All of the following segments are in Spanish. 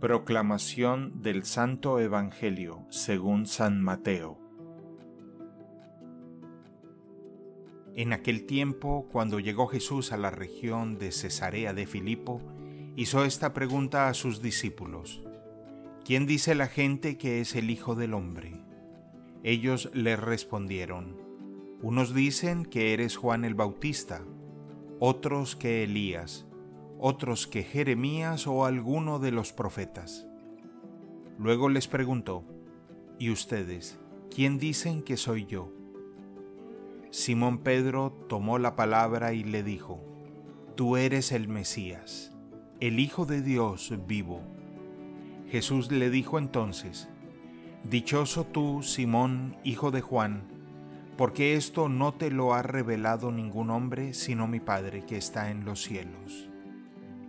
Proclamación del Santo Evangelio según San Mateo En aquel tiempo, cuando llegó Jesús a la región de Cesarea de Filipo, hizo esta pregunta a sus discípulos. ¿Quién dice la gente que es el Hijo del Hombre? Ellos le respondieron, unos dicen que eres Juan el Bautista, otros que Elías, otros que Jeremías o alguno de los profetas. Luego les preguntó, ¿y ustedes, quién dicen que soy yo? Simón Pedro tomó la palabra y le dijo, Tú eres el Mesías, el Hijo de Dios vivo. Jesús le dijo entonces, Dichoso tú, Simón, hijo de Juan, porque esto no te lo ha revelado ningún hombre sino mi Padre que está en los cielos.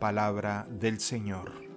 Palabra del Señor.